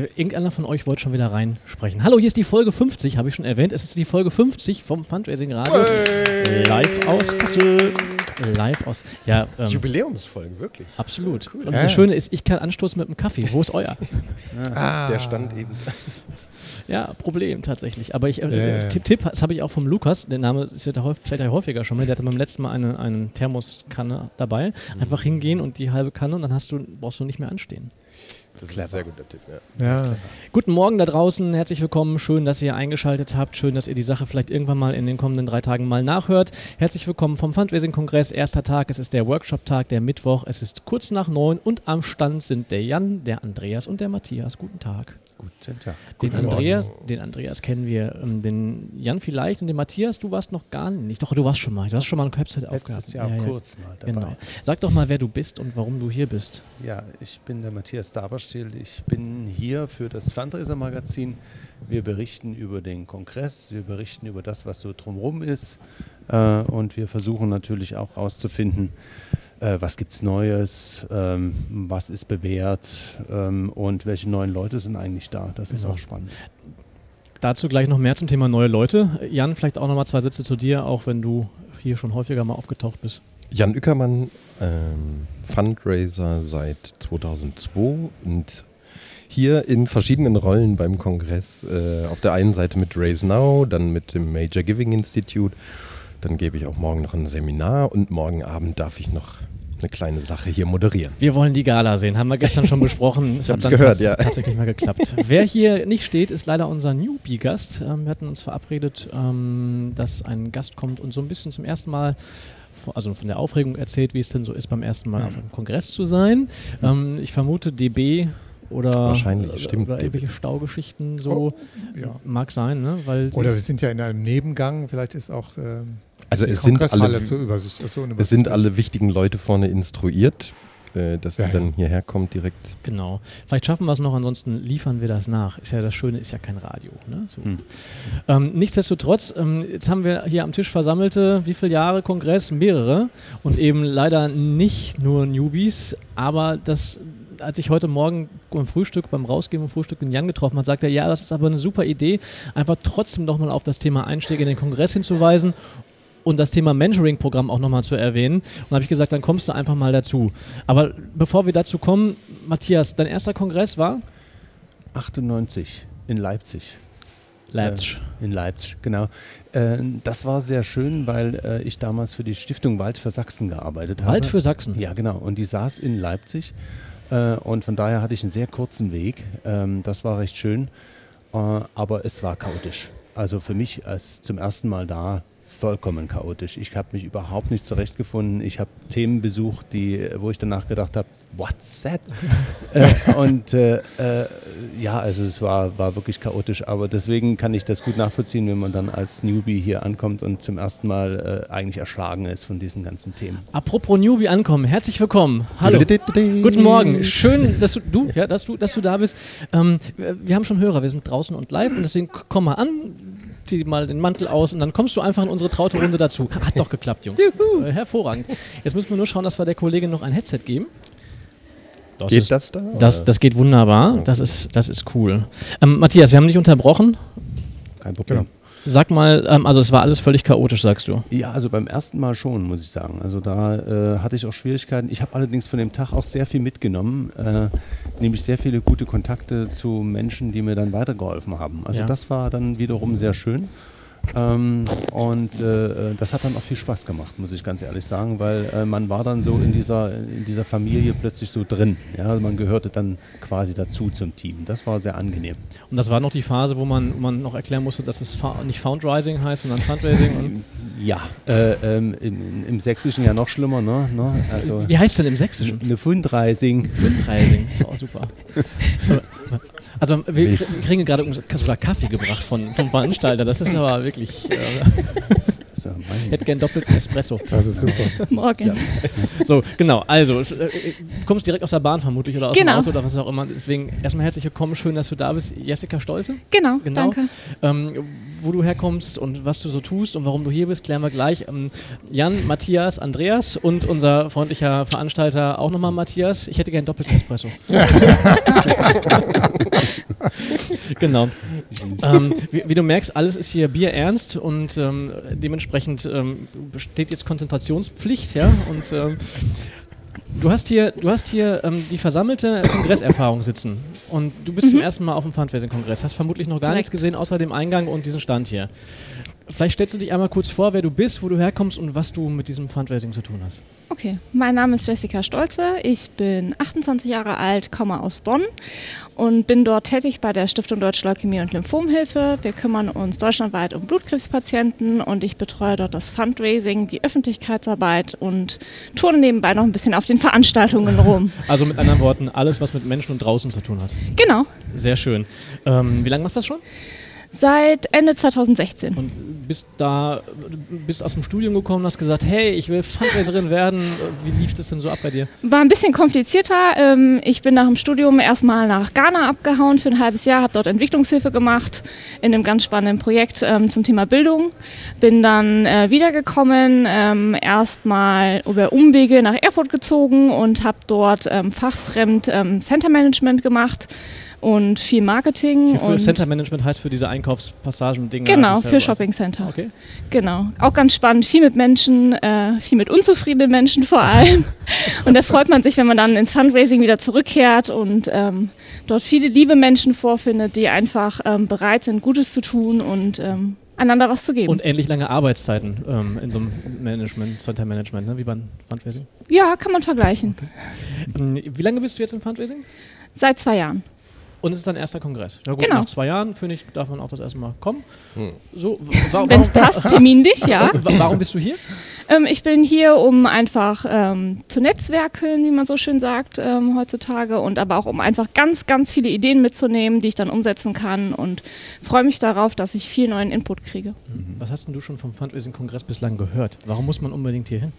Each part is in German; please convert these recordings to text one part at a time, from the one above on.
Oh, irgendeiner von euch wollte schon wieder reinsprechen. Hallo, hier ist die Folge 50, habe ich schon erwähnt. Es ist die Folge 50 vom Fundraising Radio. Hey. Live aus Kassel. Live aus. Ja, ähm, Jubiläumsfolge, wirklich. Absolut. Cool. Und ja. das Schöne ist, ich kann anstoßen mit einem Kaffee. Wo ist euer? ah. Der stand eben. Ja, Problem tatsächlich. Aber ich, äh, yeah. Tipp, Tipp, das habe ich auch vom Lukas, der Name ist ja fällt ja häufiger schon mal, der hatte beim letzten Mal eine, eine Thermoskanne dabei. Einfach hingehen und die halbe Kanne und dann hast du, brauchst du nicht mehr anstehen. Das ist ein sehr guter Tipp, ja. ja. Guten Morgen da draußen, herzlich willkommen. Schön, dass ihr eingeschaltet habt. Schön, dass ihr die Sache vielleicht irgendwann mal in den kommenden drei Tagen mal nachhört. Herzlich willkommen vom Fundraising-Kongress. Erster Tag, es ist der Workshop-Tag, der Mittwoch. Es ist kurz nach neun und am Stand sind der Jan, der Andreas und der Matthias. Guten Tag. Guten Tag. Den, Andreas, den Andreas kennen wir, ähm, den Jan vielleicht und den Matthias, du warst noch gar nicht. Doch, du warst schon mal. Du hast schon mal ein Website aufgehabt. Ja, ja, kurz mal dabei. Genau. Sag doch mal, wer du bist und warum du hier bist. Ja, ich bin der Matthias Daberstiel. Ich bin hier für das Fundraiser-Magazin. Wir berichten über den Kongress, wir berichten über das, was so drumherum ist. Äh, und wir versuchen natürlich auch herauszufinden, äh, was gibt es Neues, ähm, was ist bewährt ähm, und welche neuen Leute sind eigentlich da. Das ist genau. auch spannend. Dazu gleich noch mehr zum Thema neue Leute. Jan, vielleicht auch noch mal zwei Sätze zu dir, auch wenn du hier schon häufiger mal aufgetaucht bist. Jan Ückermann, ähm, Fundraiser seit 2002 und hier in verschiedenen Rollen beim Kongress. Äh, auf der einen Seite mit Raise Now, dann mit dem Major Giving Institute. Dann gebe ich auch morgen noch ein Seminar und morgen Abend darf ich noch eine kleine Sache hier moderieren. Wir wollen die Gala sehen, haben wir gestern schon besprochen. Es hat dann gehört, ja. tatsächlich mal geklappt. Wer hier nicht steht, ist leider unser Newbie-Gast. Ähm, wir hatten uns verabredet, ähm, dass ein Gast kommt und so ein bisschen zum ersten Mal also von der Aufregung erzählt, wie es denn so ist, beim ersten Mal auf einem Kongress zu sein. Ähm, ich vermute, DB oder, Wahrscheinlich, stimmt. oder irgendwelche Staugeschichten so. Oh, ja. Mag sein, ne? Weil oder wir sind ja in einem Nebengang, vielleicht ist auch ähm, also es sind alle, zur Übersicht, zur es sind alle wichtigen Leute vorne instruiert, äh, dass ja, sie dann hierher kommt direkt. Genau. Vielleicht schaffen wir es noch, ansonsten liefern wir das nach. Ist ja das Schöne, ist ja kein Radio. Ne? So. Hm. Ähm, nichtsdestotrotz, ähm, jetzt haben wir hier am Tisch versammelte, wie viele Jahre Kongress? Mehrere. Und eben leider nicht nur Newbies, aber das als ich heute Morgen beim Frühstück, beim Rausgehen vom Frühstück den Jan getroffen habe, sagte er, ja, das ist aber eine super Idee, einfach trotzdem nochmal auf das Thema Einstieg in den Kongress hinzuweisen und das Thema Mentoring-Programm auch nochmal zu erwähnen. Und habe ich gesagt, dann kommst du einfach mal dazu. Aber bevor wir dazu kommen, Matthias, dein erster Kongress war? 98 in Leipzig. Leipzig. Äh, in Leipzig, genau. Äh, das war sehr schön, weil äh, ich damals für die Stiftung Wald für Sachsen gearbeitet habe. Wald für Sachsen? Ja, genau. Und die saß in Leipzig. Äh, und von daher hatte ich einen sehr kurzen Weg. Ähm, das war recht schön. Äh, aber es war chaotisch. Also für mich als zum ersten Mal da vollkommen chaotisch. Ich habe mich überhaupt nicht zurechtgefunden. Ich habe Themen besucht, die, wo ich danach gedacht habe, what's that? äh, und äh, äh, ja, also es war, war wirklich chaotisch, aber deswegen kann ich das gut nachvollziehen, wenn man dann als Newbie hier ankommt und zum ersten Mal äh, eigentlich erschlagen ist von diesen ganzen Themen. Apropos Newbie ankommen, herzlich willkommen. Hallo. Guten Morgen. Schön, dass du, du, ja, dass du, dass du da bist. Ähm, wir haben schon Hörer, wir sind draußen und live und deswegen komm mal an zieh mal den Mantel aus und dann kommst du einfach in unsere traute Runde dazu. Hat doch geklappt, Jungs. Äh, hervorragend. Jetzt müssen wir nur schauen, dass wir der Kollegin noch ein Headset geben. Das geht ist, das da? Das, das geht wunderbar. Das ist, das ist cool. Ähm, Matthias, wir haben dich unterbrochen. Kein Problem. Genau. Sag mal, ähm, also es war alles völlig chaotisch, sagst du? Ja, also beim ersten Mal schon, muss ich sagen. Also da äh, hatte ich auch Schwierigkeiten. Ich habe allerdings von dem Tag auch sehr viel mitgenommen, äh, nämlich sehr viele gute Kontakte zu Menschen, die mir dann weitergeholfen haben. Also ja. das war dann wiederum sehr schön. Ähm, und äh, das hat dann auch viel Spaß gemacht, muss ich ganz ehrlich sagen, weil äh, man war dann so in dieser, in dieser Familie plötzlich so drin. Ja? Also man gehörte dann quasi dazu zum Team. Das war sehr angenehm. Und das war noch die Phase, wo man, man noch erklären musste, dass es nicht Foundrising heißt, sondern Fundraising? ja, äh, ähm, im, im, Sächsischen ja noch schlimmer. Ne? ne? Also Wie heißt denn im Sächsischen? Eine Fundraising. Fundraising, ist auch super. Also wir kriegen gerade sogar Kaffee gebracht von, vom Veranstalter. Das ist aber wirklich. Äh ja hätte gern doppelten Espresso. Das ist super. Morgen. So, genau. Also, äh, du kommst direkt aus der Bahn vermutlich oder aus Genau. dem Auto oder was auch immer. Deswegen erstmal herzlich willkommen. Schön, dass du da bist. Jessica Stolze. Genau, Genau. danke. Ähm, wo du herkommst und was du so tust und warum du hier bist, klären wir gleich. Ähm, Jan, Matthias, Andreas und unser freundlicher Veranstalter auch nochmal Matthias. Ich hätte gern doppelten Espresso. genau. Ähm, wie, wie du merkst, alles ist hier bierernst und ähm, dementsprechend ähm, besteht jetzt Konzentrationspflicht, ja. Und ähm, du hast hier, du hast hier ähm, die versammelte Kongresserfahrung sitzen und du bist zum ersten Mal auf dem Fundraising-Kongress, hast vermutlich noch gar Korrekt. nichts gesehen außer dem Eingang und diesen Stand hier. Vielleicht stellst du dich einmal kurz vor, wer du bist, wo du herkommst und was du mit diesem Fundraising zu tun hast. Okay, mein Name ist Jessica Stolze. Ich bin 28 Jahre alt, komme aus Bonn und bin dort tätig bei der Stiftung Deutsche Leukämie und Lymphomhilfe. Wir kümmern uns deutschlandweit um Blutkrebspatienten und ich betreue dort das Fundraising, die Öffentlichkeitsarbeit und turne nebenbei noch ein bisschen auf den Veranstaltungen rum. Also mit anderen Worten, alles, was mit Menschen und draußen zu tun hat. Genau, Sehr schön. Ähm, wie lange machst du das schon? Seit Ende 2016. Und bist da, bist aus dem Studium gekommen und hast gesagt, hey, ich will Fundraiserin werden. Wie lief das denn so ab bei dir? War ein bisschen komplizierter. Ähm, Ich bin nach dem Studium erstmal nach Ghana abgehauen für ein halbes Jahr, habe dort Entwicklungshilfe gemacht in einem ganz spannenden Projekt ähm, zum Thema Bildung. Bin dann äh, wiedergekommen, ähm, erstmal über Umwege nach Erfurt gezogen und habe dort fachfremd Center Management gemacht und viel Marketing. Für und Center Management heißt für diese Einkaufspassagen-Dinge. Genau, ja für Shopping Center. Okay. Genau, auch ganz spannend. Viel mit Menschen, äh, viel mit unzufriedenen Menschen vor allem. und da freut man sich, wenn man dann ins Fundraising wieder zurückkehrt und ähm, dort viele liebe Menschen vorfindet, die einfach ähm, bereit sind, Gutes zu tun und ähm, einander was zu geben. Und ähnlich lange Arbeitszeiten ähm, in so einem Management, Center Management, ne? wie beim Fundraising. ja, kann man vergleichen. Ähm, wie lange bist du jetzt im Fundraising? Seit zwei Jahren. Und es ist dein erster Kongress. Ja gut, Genau. nach zwei Jahren, finde ich, darf man auch das erste Mal kommen. So, w- wa Wenn es warum, passt, terminlich, ja. wa- warum bist du hier? Ähm, ich bin hier, um einfach ähm, zu netzwerkeln, wie man so schön sagt ähm, heutzutage, und aber auch um einfach ganz, ganz viele Ideen mitzunehmen, die ich dann umsetzen kann und freue mich darauf, dass ich viel neuen Input kriege. Was hast denn du schon vom Fundraising-Kongress bislang gehört? Warum muss man unbedingt hier hin?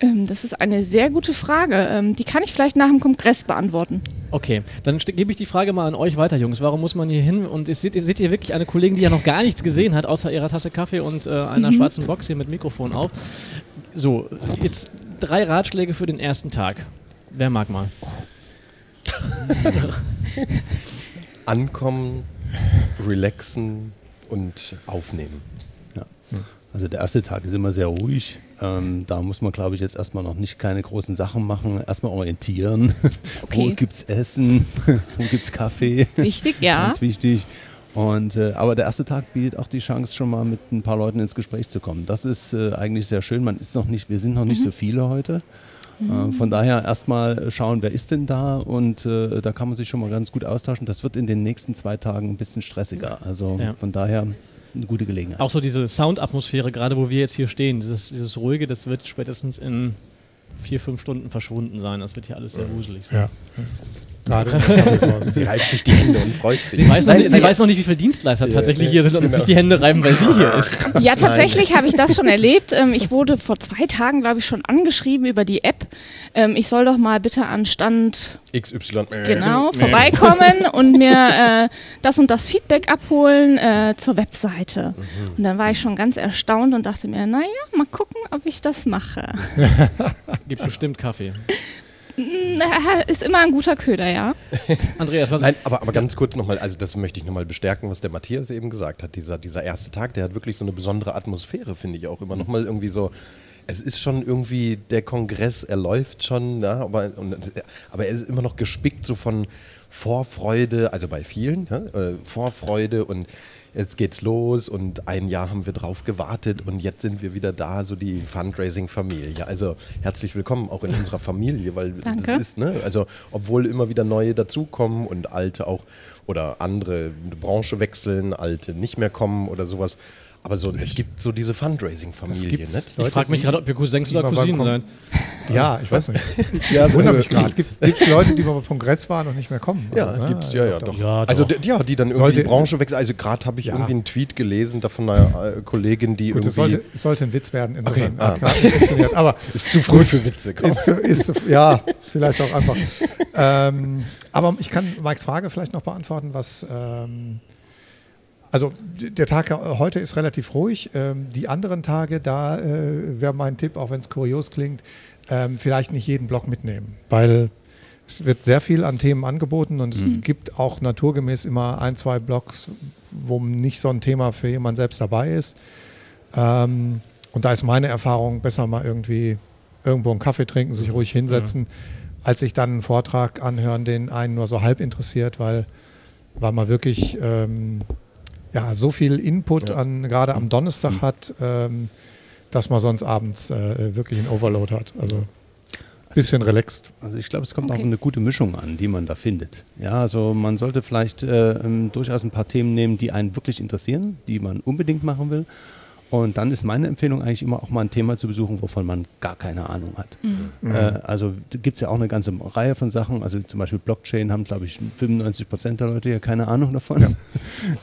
Ähm, das ist eine sehr gute Frage. Ähm, die kann ich vielleicht nach dem Kongress beantworten. Okay, dann gebe ich die Frage mal an euch weiter, Jungs. Warum muss man hier hin? Und ihr seht, ihr seht ihr wirklich eine Kollegin, die ja noch gar nichts gesehen hat, außer ihrer Tasse Kaffee und äh, einer schwarzen Box hier mit Mikrofon auf. So, jetzt drei Ratschläge für den ersten Tag. Wer mag mal? Ankommen, relaxen und aufnehmen. Also der erste Tag ist immer sehr ruhig. Ähm, da muss man, glaube ich, jetzt erstmal noch nicht keine großen Sachen machen. Erstmal orientieren. Wo Okay. gibt es Essen? Wo gibt es Kaffee? Wichtig, ja. Ganz wichtig. Und, äh, aber der erste Tag bietet auch die Chance, schon mal mit ein paar Leuten ins Gespräch zu kommen. Das ist äh, eigentlich sehr schön. Man ist noch nicht, wir sind noch nicht so viele heute. Äh, von daher erstmal schauen, wer ist denn da und äh, da kann man sich schon mal ganz gut austauschen. Das wird in den nächsten zwei Tagen ein bisschen stressiger. Also Ja. von daher eine gute Gelegenheit. Auch so diese Soundatmosphäre, gerade wo wir jetzt hier stehen, dieses, dieses Ruhige, das wird spätestens in vier, fünf Stunden verschwunden sein. Das wird hier alles sehr wuselig sein. Ja. Kaffeepause. Sie reibt sich die Hände und freut sich. Sie, weiß noch, Nein, nicht, sie nein, weiß noch nicht, wie viele Dienstleister Ja, tatsächlich ja, hier sind und genau. sich die Hände reiben, weil sie hier ist. Ja, tatsächlich habe ich das schon erlebt. Ähm, ich wurde vor zwei Tagen, glaube ich, schon angeschrieben über die App. Ähm, ich soll doch mal bitte an Stand XY. genau vorbeikommen und mir äh, das und das Feedback abholen äh, zur Webseite. Und dann war ich schon ganz erstaunt und dachte mir, naja, mal gucken, ob ich das mache. Gibt bestimmt Kaffee. Na, Ist immer ein guter Köder, ja. Andreas, was Nein, aber, aber ganz kurz nochmal, also das möchte ich nochmal bestärken, was der Matthias eben gesagt hat. Dieser, dieser erste Tag, der hat wirklich so eine besondere Atmosphäre, finde ich auch immer nochmal irgendwie so. Es ist schon irgendwie der Kongress, er läuft schon, ja, aber, und, aber er ist immer noch gespickt so von Vorfreude, also bei vielen, ja, äh, Vorfreude und jetzt geht's los und ein Jahr haben wir drauf gewartet und jetzt sind wir wieder da, so die Fundraising-Familie. Also herzlich willkommen auch in unserer Familie, weil Danke. das ist, ne, also obwohl immer wieder neue dazukommen und alte auch oder andere Branche wechseln, alte nicht mehr kommen oder sowas. Aber so, es gibt so diese Fundraising-Familie, nicht? Ich frage mich gerade, ob wir Cousins oder Cousinen seid. Ja, ich weiß nicht. Ja, Ich wundere mich gerade. Gibt es Leute, die mal beim Kongress waren und nicht mehr kommen? Ja, Also, ne? gibt's, ja, ja, doch. Ja, also, doch. die- ja, die dann irgendwie Sollte- die Branche wechseln. Also, gerade habe ich Ja. irgendwie einen Tweet gelesen da von einer äh, Kollegin, die Gut, es irgendwie. sollte, es sollte ein Witz werden, insofern Okay, ah. funktioniert. Aber ist zu früh für Witze. Komm. ist, ist, ja, vielleicht auch einfach. Ähm, aber ich kann Mikes Frage vielleicht noch beantworten, was. Ähm, also der Tag äh, heute ist relativ ruhig. Ähm, die anderen Tage, da äh, wäre mein Tipp, auch wenn es kurios klingt, ähm, vielleicht nicht jeden Block mitnehmen, weil es wird sehr viel an Themen angeboten und es gibt auch naturgemäß immer ein, zwei Blocks, wo nicht so ein Thema für jemanden selbst dabei ist. Ähm, und da ist meine Erfahrung, besser mal irgendwie irgendwo einen Kaffee trinken, sich ruhig hinsetzen, als sich dann einen Vortrag anhören, den einen nur so halb interessiert, weil, weil man wirklich ähm, ja, so viel Input Ja. an, gerade am Donnerstag hat, ähm, dass man sonst abends äh, wirklich einen Overload hat. Also ein bisschen relaxed. Also ich glaube, es kommt Okay. auf eine gute Mischung an, die man da findet. Ja, also man sollte vielleicht äh, ähm, durchaus ein paar Themen nehmen, die einen wirklich interessieren, die man unbedingt machen will. Und dann ist meine Empfehlung eigentlich immer auch mal ein Thema zu besuchen, wovon man gar keine Ahnung hat. Äh, also gibt es ja auch eine ganze Reihe von Sachen. Also zum Beispiel Blockchain haben, glaube ich, 95 Prozent der Leute ja keine Ahnung davon.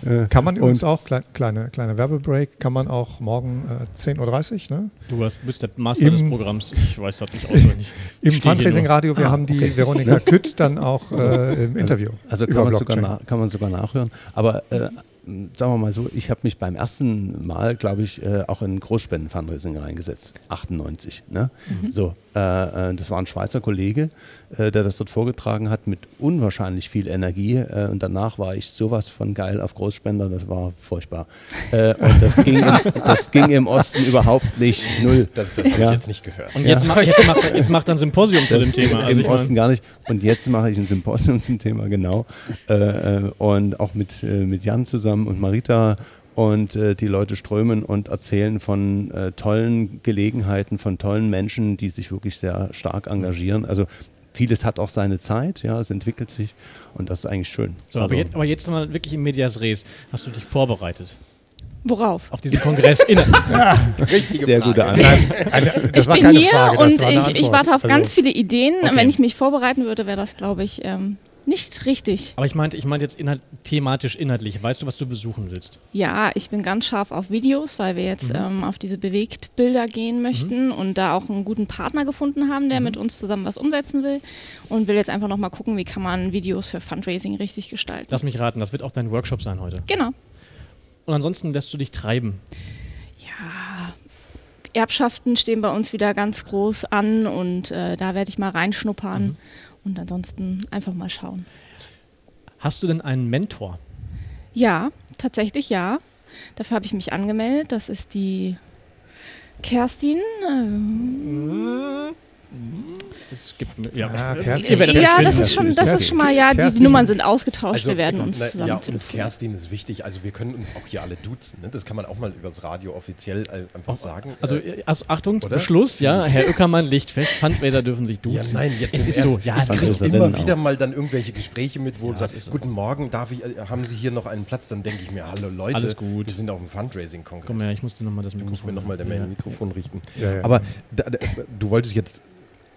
Äh, Kann man übrigens auch, klein, kleine, kleine Werbebreak, kann man auch morgen äh, 10.30 Uhr, ne? Du hast, bist der Master Im- des Programms. Ich weiß das nicht auswendig. Im hier Fundraising-Radio, wir Ah, haben die Veronika Kütt dann auch äh, im Interview. Also kann über man, sogar kann man sogar nachhören. Aber äh, sagen wir mal so, ich habe mich beim ersten Mal, glaube ich, äh, auch in Großspenden-Fundraising reingesetzt. 98. Ne? So, äh, äh, das war ein Schweizer Kollege, äh, der das dort vorgetragen hat mit unwahrscheinlich viel Energie. Äh, und danach war ich sowas von geil auf Großspender, das war furchtbar. Äh, und das ging, im, das ging im Osten überhaupt nicht. Null. Das, das habe Ja. ich jetzt nicht gehört. Und jetzt, macht, jetzt, macht, er- jetzt macht er ein Symposium zu dem Das Thema. Also Im ich Osten mein, gar nicht. Und jetzt mache ich ein Symposium zum Thema, genau. Äh, äh, und auch mit, äh, mit Jan zusammen und Marita. Und äh, die Leute strömen und erzählen von äh, tollen Gelegenheiten, von tollen Menschen, die sich wirklich sehr stark engagieren. Also vieles hat auch seine Zeit, ja, es entwickelt sich und das ist eigentlich schön. so, aber, also, jetzt, aber jetzt mal wirklich im Medias Res. Hast du dich vorbereitet Worauf? auf diesen Kongress? In, sehr gute Antwort. Das ich bin keine hier Frage, und ich, ich warte auf Also, ganz viele Ideen. Okay. Wenn ich mich vorbereiten würde, wäre das, glaube ich, ähm, nicht richtig. aber ich meinte ich meinte jetzt inhalt, thematisch inhaltlich. Weißt du, was du besuchen willst? Ja, ich bin ganz scharf auf Videos, weil wir jetzt ähm, auf diese Bewegtbilder gehen möchten und da auch einen guten Partner gefunden haben, der mit uns zusammen was umsetzen will und will jetzt einfach nochmal gucken, wie kann man Videos für Fundraising richtig gestalten. Lass mich raten, das wird auch dein Workshop sein heute. genau. Und ansonsten lässt du dich treiben. Ja, Erbschaften stehen bei uns wieder ganz groß an und äh, da werde ich mal reinschnuppern und ansonsten einfach mal schauen. Hast du denn einen Mentor? Ja, tatsächlich ja. Dafür habe ich mich angemeldet. Das ist die Kerstin. Ähm, Es gibt ja, Ah, Kerstin. ja, das ist schon, das ist schon mal, ja, die Kerstin. Nummern sind ausgetauscht. wir werden uns na, zusammen Ja, und telefonieren. Kerstin ist wichtig. Also wir können uns auch hier alle duzen. Ne? Das kann man auch mal übers Radio offiziell äh, einfach sagen. Also, Äh, äh, also Achtung, Oder? Beschluss, ja, Herr Öckermann legt fest, Fundraiser dürfen sich duzen. ja, nein, jetzt es ist Ernst. so, ja, ich kriege immer wieder auch. mal dann irgendwelche Gespräche mit, wo Ja, sagt, so. guten Morgen, darf ich, haben Sie hier noch einen Platz? Dann denke ich mir, hallo Leute, Alles gut. wir sind auf dem Fundraising-Kongress. Komm her, ich musste nochmal das Du musst mir Mikrofon. nochmal ja. Mikrofon richten. Ja, ja. Aber da, da, du wolltest jetzt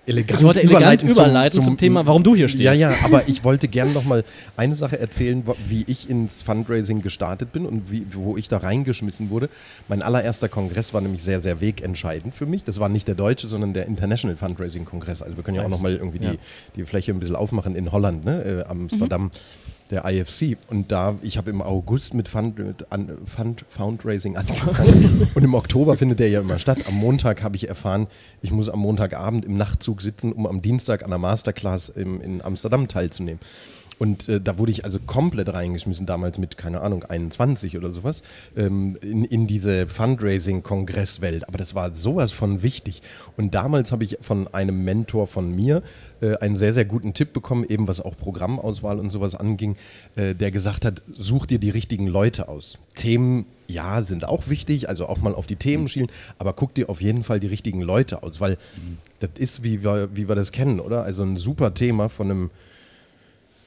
elegant Ich wollte elegant überleiten, überleiten zum Thema, warum du hier stehst. Ja, ja, aber ich wollte gern noch mal eine Sache erzählen, wie ich ins Fundraising gestartet bin und wie, wo ich da reingeschmissen wurde. Mein allererster Kongress war nämlich sehr, sehr wegentscheidend für mich. Das war nicht der deutsche, sondern der International Fundraising Kongress. Also wir können ja auch Nice. noch mal irgendwie Ja. die, die Fläche ein bisschen aufmachen in Holland, ne? äh, Amsterdam. Der IFC und da, ich habe im August mit Fund, mit an, Fund Fundraising angefangen und im Oktober findet der ja immer statt. Am Montag habe ich erfahren, ich muss am Montagabend im Nachtzug sitzen, um am Dienstag an einer Masterclass im, in Amsterdam teilzunehmen. Und äh, da wurde ich also komplett reingeschmissen, damals mit, keine Ahnung, 21 oder sowas, ähm, in, in diese Fundraising-Kongresswelt. Aber das war sowas von wichtig. Und damals habe ich von einem Mentor von mir äh, einen sehr, sehr guten Tipp bekommen, eben was auch Programmauswahl und sowas anging, äh, der gesagt hat, such dir die richtigen Leute aus. Themen, ja, sind auch wichtig, also auch mal auf die Themen schielen, aber guck dir auf jeden Fall die richtigen Leute aus, weil das ist, wie wir, wie wir das kennen, oder? Also ein super Thema von einem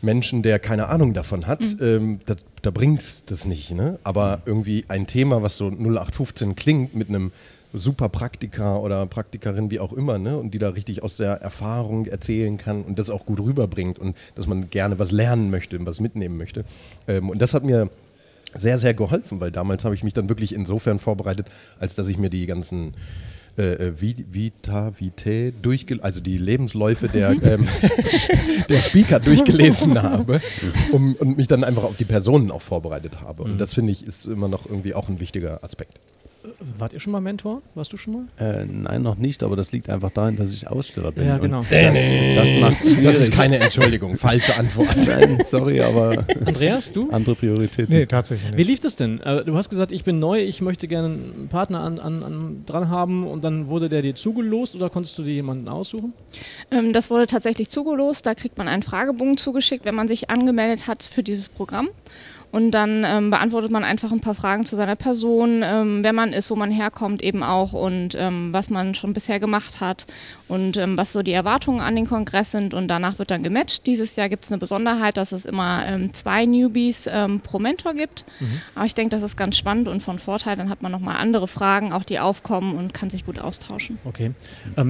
Menschen, der keine Ahnung davon hat, mhm. ähm, da, da bringt es das nicht. Ne? Aber irgendwie ein Thema, was so 0815 klingt, mit einem super Praktiker oder Praktikerin, wie auch immer, ne? und die da richtig aus der Erfahrung erzählen kann und das auch gut rüberbringt und dass man gerne was lernen möchte, was mitnehmen möchte. Ähm, und das hat mir sehr, sehr geholfen, weil damals habe ich mich dann wirklich insofern vorbereitet, als dass ich mir die ganzen äh, äh Vita, Vitae, durchge also die Lebensläufe der, ähm, der Speaker durchgelesen habe um, und mich dann einfach auf die Personen auch vorbereitet habe. Und mhm. das finde ich ist immer noch irgendwie auch ein wichtiger Aspekt. Wart ihr schon mal Mentor? Warst du schon mal? Äh, nein, noch nicht, aber das liegt einfach daran, dass ich Aussteller bin. Ja, genau. Das, das, macht schwierig. Das ist keine Entschuldigung, falsche Antwort. nein, sorry, aber. Andreas, du? Andere Prioritäten. Nee, tatsächlich nicht. Wie lief das denn? Äh, du hast gesagt, ich bin neu, ich möchte gerne einen Partner an, an, an dran haben und dann wurde der dir zugelost oder konntest du dir jemanden aussuchen? Ähm, das wurde tatsächlich zugelost. Da kriegt man einen Fragebogen zugeschickt, wenn man sich angemeldet hat für dieses Programm. Und dann ähm, beantwortet man einfach ein paar Fragen zu seiner Person, ähm, wer man ist, wo man herkommt eben auch und ähm, was man schon bisher gemacht hat und ähm, was so die Erwartungen an den Kongress sind. Und danach wird dann gematcht. Dieses Jahr gibt es eine Besonderheit, dass es immer ähm, zwei Newbies ähm, pro Mentor gibt. Mhm. Aber ich denke, das ist ganz spannend und von Vorteil. Dann hat man nochmal andere Fragen, auch die aufkommen und kann sich gut austauschen. Okay.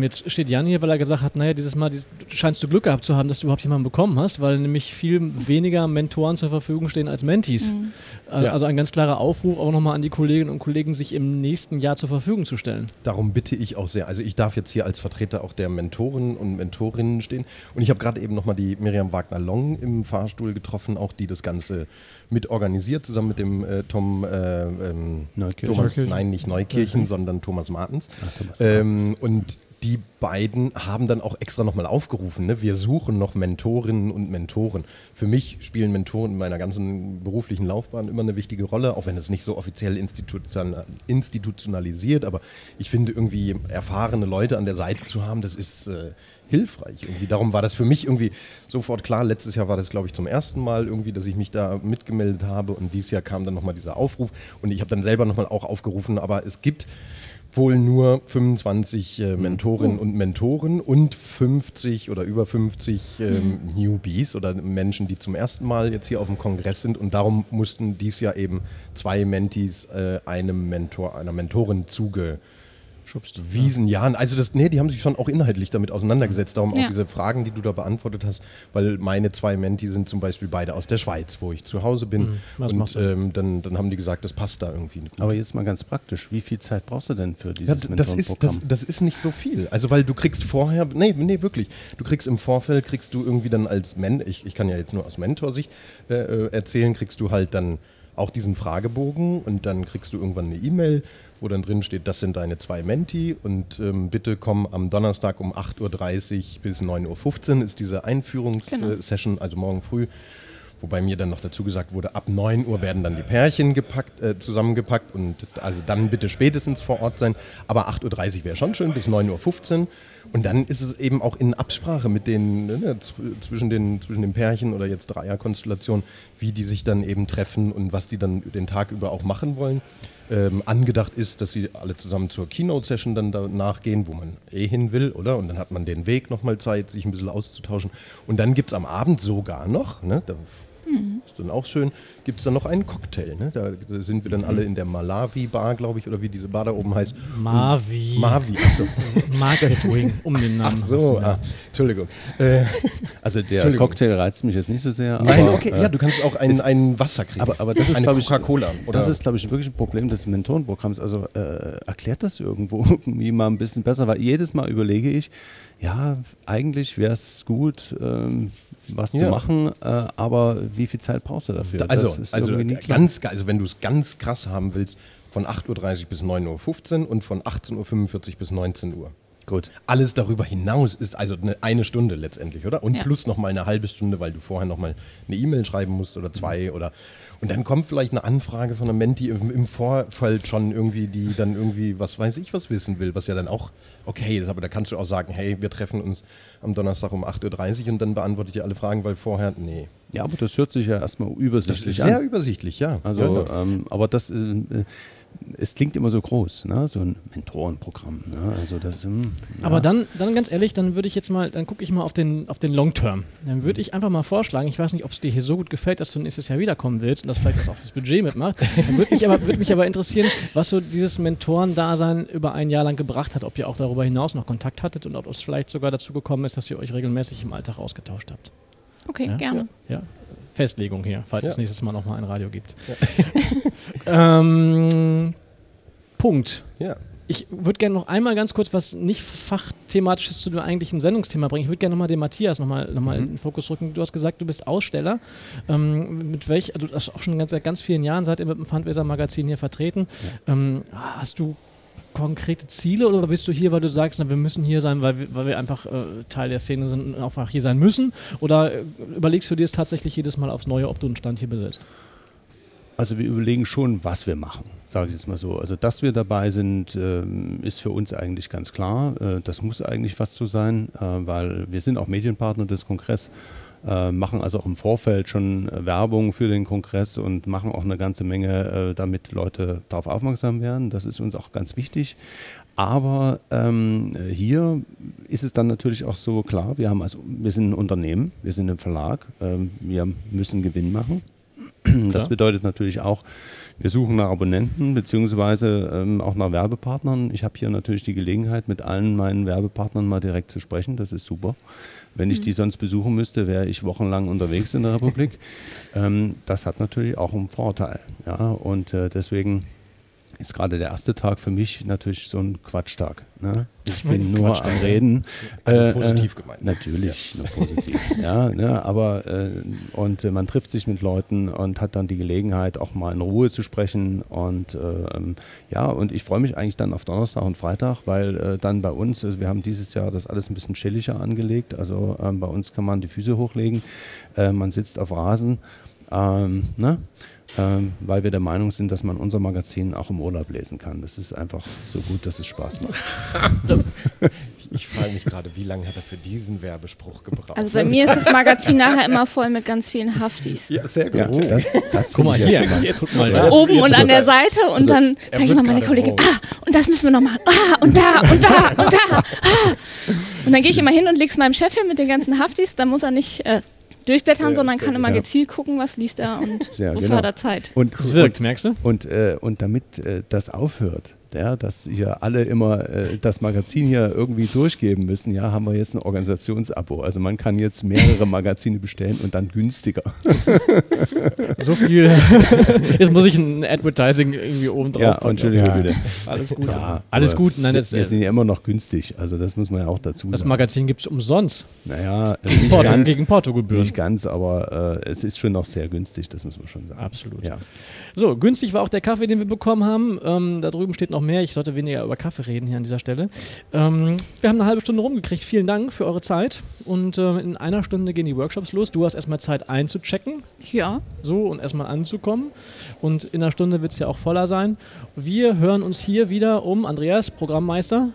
jetzt steht Jan hier, weil er gesagt hat, naja, dieses Mal scheinst du Glück gehabt zu haben, dass du überhaupt jemanden bekommen hast, weil nämlich viel weniger Mentoren zur Verfügung stehen als Mentees. Mentees. Mhm. Äh, also ein ganz klarer Aufruf auch nochmal an die Kolleginnen und Kollegen, sich im nächsten Jahr zur Verfügung zu stellen. Darum bitte ich auch sehr. Also ich darf jetzt hier als Vertreter auch der Mentoren und Mentorinnen stehen. Und ich habe gerade eben nochmal die Miriam Wagner-Long im Fahrstuhl getroffen, auch die das Ganze mit organisiert, zusammen mit dem äh, Tom äh, ähm, Thomas, nein, nicht Neukirchen, sondern Thomas Martens. Ach, Thomas ähm, und die beiden haben dann auch extra nochmal aufgerufen, ne? wir suchen noch Mentorinnen und Mentoren. Für mich spielen Mentoren in meiner ganzen beruflichen Laufbahn immer eine wichtige Rolle, auch wenn es nicht so offiziell institutionalisiert, aber ich finde irgendwie erfahrene Leute an der Seite zu haben, das ist äh, hilfreich irgendwie. Darum war das für mich irgendwie sofort klar. Letztes Jahr war das, glaube ich, zum ersten Mal irgendwie, dass ich mich da mitgemeldet habe und dieses Jahr kam dann nochmal dieser Aufruf und ich habe dann selber nochmal auch aufgerufen, aber es gibt wohl nur 25 äh, Mentorinnen oh. und Mentoren und 50 oder über 50 ähm, mhm. Newbies oder Menschen, die zum ersten Mal jetzt hier auf dem Kongress sind. Und darum mussten dies Jahr eben zwei Mentees äh, einem Mentor, einer Mentorin zuge Schubst. Wiesen, ja. Also das, nee, die haben sich schon auch inhaltlich damit auseinandergesetzt. Darum ja. auch diese Fragen, die du da beantwortet hast, weil meine zwei Menti sind zum Beispiel beide aus der Schweiz, wo ich zu Hause bin. Mhm. Was und ähm, dann, dann haben die gesagt, das passt da irgendwie. Gut. Aber jetzt mal ganz praktisch, wie viel Zeit brauchst du denn für dieses ja, das ist, das, das, ist nicht so viel. Also weil du kriegst vorher, nee, nee, wirklich, du kriegst im Vorfeld, kriegst du irgendwie dann als Mentor, ich, ich kann ja jetzt nur aus Mentorsicht äh, äh, erzählen, kriegst du halt dann auch diesen Fragebogen und dann kriegst du irgendwann eine E-Mail wo dann drin steht, das sind deine zwei Menti und ähm, bitte komm am Donnerstag um 8.30 Uhr bis 9.15 Uhr ist diese Einführungssession, genau. also morgen früh. Wobei mir dann noch dazu gesagt wurde, ab 9 Uhr werden dann die Pärchen gepackt, äh, zusammengepackt und also dann bitte spätestens vor Ort sein. Aber 8.30 Uhr wäre schon schön, bis 9.15 Uhr. Und dann ist es eben auch in Absprache mit den, ne, ne zwischen, den, zwischen den Pärchen oder jetzt Dreierkonstellationen, wie die sich dann eben treffen und was die dann den Tag über auch machen wollen. Ähm, angedacht ist, dass sie alle zusammen zur Keynote-Session dann danach gehen, wo man eh hin will, oder? Und dann hat man den Weg nochmal Zeit, sich ein bisschen auszutauschen. Und dann gibt es am Abend sogar noch, ne, da Ist dann auch schön. Gibt es dann noch einen Cocktail. Ne? Da, sind wir dann alle in der Malawi-Bar, glaube ich, oder wie diese Bar da oben heißt. Mavi. Mavi, achso. Market Wing, um den Namen. Ach so, ah, Entschuldigung. Äh, also der Cocktail reizt mich jetzt nicht so sehr. Nein, okay, äh, ja, du kannst auch ein, ein Wasser kriegen. Aber, aber das ist, glaube ich, Coca-Cola. Das ist, glaube ich, wirklich ein Problem des Mentorenprogramms. Also äh, erklärt das irgendwo irgendwie mal ein bisschen besser, weil jedes Mal überlege ich, ja, eigentlich wäre es gut, ähm, was ja. zu machen, äh, aber wie viel Zeit brauchst du dafür? Also, also, ganz, also wenn du es ganz krass haben willst, von 8.30 Uhr bis 9.15 Uhr und von 18.45 Uhr bis 19 Uhr. Gut. Alles darüber hinaus ist also eine, eine Stunde letztendlich, oder? Und ja. plus noch mal eine halbe Stunde, weil du vorher noch mal eine E-Mail schreiben musst oder zwei oder und dann kommt vielleicht eine Anfrage von einem Menti im, im, Vorfeld schon irgendwie, die dann irgendwie, was weiß ich, was wissen will, was ja dann auch okay ist. Aber da kannst du auch sagen, hey, wir treffen uns am Donnerstag um 8.30 Uhr und dann beantworte ich dir alle Fragen, weil vorher, nee. Ja, aber das hört sich ja erstmal übersichtlich an. Das ist sehr an. übersichtlich, ja. Also, ja, ähm, aber das, äh, es klingt immer so groß, ne? so ein Mentorenprogramm. Ne? Also das, hm, Aber ja. dann, dann ganz ehrlich, dann würde ich jetzt mal, dann gucke ich mal auf den, auf den Long Term. Dann würde ich einfach mal vorschlagen, ich weiß nicht, ob es dir hier so gut gefällt, dass du nächstes Jahr wiederkommen willst und das vielleicht auch das Budget mitmacht. Dann würde mich, aber, würde mich aber interessieren, was so dieses Mentorendasein über ein Jahr lang gebracht hat, ob ihr auch darüber hinaus noch Kontakt hattet und ob es vielleicht sogar dazu gekommen ist, dass ihr euch regelmäßig im Alltag ausgetauscht habt. Okay, Ja? gerne. Ja, Festlegung hier, falls Ja. es nächstes Mal nochmal ein Radio gibt. ähm, Punkt. Ja. Ich würde gerne noch einmal ganz kurz was nicht fachthematisches zu dem eigentlichen Sendungsthema bringen. Ich würde gerne nochmal den Matthias nochmal noch mal in den Fokus rücken. Du hast gesagt, du bist Aussteller. Ähm, mit welch, also das auch schon ganz, seit ganz vielen Jahren seid ihr mit dem Fundraiser-Magazin hier vertreten. Ähm, hast du konkrete Ziele oder bist du hier, weil du sagst, na, wir müssen hier sein, weil wir, weil wir einfach äh, Teil der Szene sind und einfach hier sein müssen? Oder äh, überlegst du dir es tatsächlich jedes Mal aufs Neue, ob du einen Stand hier besetzt? Also wir überlegen schon, was wir machen, sage ich jetzt mal so. Also dass wir dabei sind, ähm, ist für uns eigentlich ganz klar. Äh, das muss eigentlich was zu sein, äh, weil wir sind auch Medienpartner des Kongresses, machen also auch im Vorfeld schon äh, Werbung für den Kongress und machen auch eine ganze Menge, äh, damit Leute darauf aufmerksam werden. Das ist uns auch ganz wichtig. Aber ähm, hier ist es dann natürlich auch so klar, wir, haben also, wir sind ein Unternehmen, wir sind ein Verlag, ähm, wir müssen Gewinn machen. Das bedeutet natürlich auch, wir suchen nach Abonnenten beziehungsweise ähm, auch nach Werbepartnern. Ich habe hier natürlich die Gelegenheit, mit allen meinen Werbepartnern mal direkt zu sprechen. Das ist super. Wenn ich die sonst besuchen müsste, wäre ich wochenlang unterwegs in der Republik. Ähm, das hat natürlich auch einen Vorteil. Ja? Und äh, deswegen ist gerade der erste Tag für mich natürlich so ein Quatschtag. Ne? Ich bin nur am Reden. Also positiv gemeint. Natürlich, nur positiv. ja, ne? aber äh, und äh, man trifft sich mit Leuten und hat dann die Gelegenheit, auch mal in Ruhe zu sprechen. Und äh, ähm, ja, und ich freue mich eigentlich dann auf Donnerstag und Freitag, weil äh, dann bei uns, also wir haben dieses Jahr das alles ein bisschen chilliger angelegt. Also ähm, bei uns kann man die Füße hochlegen, äh, man sitzt auf Rasen. Ähm, ne? Ähm, weil wir der Meinung sind, dass man unser Magazin auch im Urlaub lesen kann. Das ist einfach so gut, dass es Spaß macht. Ich frage mich gerade, wie lange hat er für diesen Werbespruch gebraucht? Also bei mir ist das Magazin nachher immer voll mit ganz vielen Haftis. ja, sehr gut. Ja, das, das Guck mal ja hier, Jetzt, guck mal da. Oben und an der Seite und dann er sage ich mal meine Kollegin, ah, und das müssen wir noch machen. Ah, und da, und da, und da. Ah. Und dann gehe ich immer hin und leg's meinem Chef hin mit den ganzen Haftis. Da muss er nicht äh, durchblättern, sondern kann immer Ja. gezielt gucken, was liest er und Ja, wofür genau. hat er Zeit. Und, Es wirkt, merkst du? Und, äh, und damit äh, das aufhört, ja, dass hier alle immer äh, das Magazin hier irgendwie durchgeben müssen, ja, haben wir jetzt ein Organisationsabo. Also man kann jetzt mehrere Magazine bestellen und dann günstiger. So viel. Jetzt muss ich ein Advertising irgendwie oben drauf Ja. Entschuldigung Ja. bitte. Alles gut. Ja, Alles gut. Nein, das, wir äh, sind ja immer noch günstig. Also das muss man ja auch dazu das sagen. Magazin gibt es umsonst. Naja, nicht Porto, ganz, gegen Portogebühren. nicht ganz, aber äh, es ist schon noch sehr günstig, das muss man schon sagen. Absolut. Ja. So, günstig war auch der Kaffee, den wir bekommen haben. Ähm, da drüben steht noch mehr. Ich sollte weniger über Kaffee reden hier an dieser Stelle. Ähm, wir haben eine halbe Stunde rumgekriegt. Vielen Dank für eure Zeit. Und äh, in einer Stunde gehen die Workshops los. Du hast erstmal Zeit einzuchecken. Ja, So, und erstmal anzukommen. Und in einer Stunde wird es ja auch voller sein. Wir hören uns hier wieder um, Andreas, Programmmeister.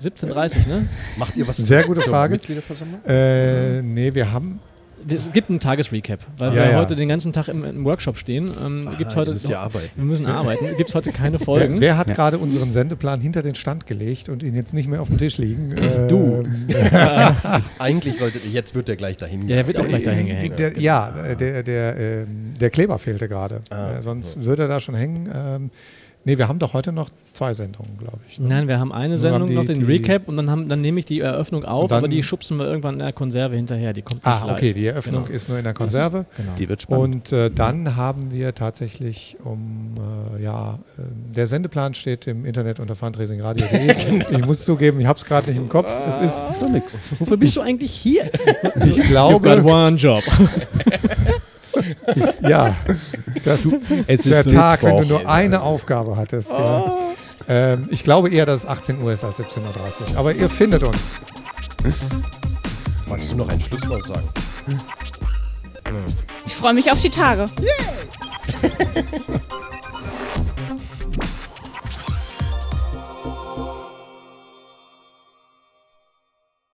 17.30 ne? Macht ihr was Sehr gute Frage. Äh, nee, wir haben. Es gibt einen Tagesrecap, weil Ja, wir ja. heute den ganzen Tag im, im Workshop stehen. Ähm, gibt's Ah, heute ihr müsst ja arbeiten. Wir müssen arbeiten. Gibt es heute keine Folgen? Wer, wer hat gerade unseren Sendeplan hinter den Stand gelegt und ihn jetzt nicht mehr auf dem Tisch liegen? Du. Ähm, Eigentlich solltet ihr, jetzt wird der gleich dahin. Ja, der wird auch gleich dahin äh, gehängt. der, ja, äh, der, der, ähm, der Kleber fehlte gerade. Ah, äh, sonst würde er da schon hängen. Ähm, nee, wir haben doch heute noch zwei Sendungen, glaube ich. ne? Nein, wir haben eine Wir Sendung haben die- noch, den die- Recap, und dann, haben, dann nehme ich die Eröffnung auf, dann- aber die schubsen wir irgendwann in der Konserve hinterher. Die kommt nicht Ah, live. okay, die Eröffnung Genau. ist nur in der Konserve. Genau. Die wird spannend. Und äh, dann haben wir tatsächlich um, äh, ja, äh, der Sendeplan steht im Internet unter fundraisingradio.de. ich muss zugeben, ich habe es gerade nicht im Kopf. Es ist, Wofür bist du eigentlich hier? ich You've got glaube, one job. ich, ja, das es der ist Tag, wenn du nur eine Aufgabe hattest. Ja. Ähm, ich glaube eher, dass es 18 Uhr ist als 17.30 Uhr. Aber ihr findet uns. Magst du noch ein Schlusswort sagen? ich freue mich auf die Tage.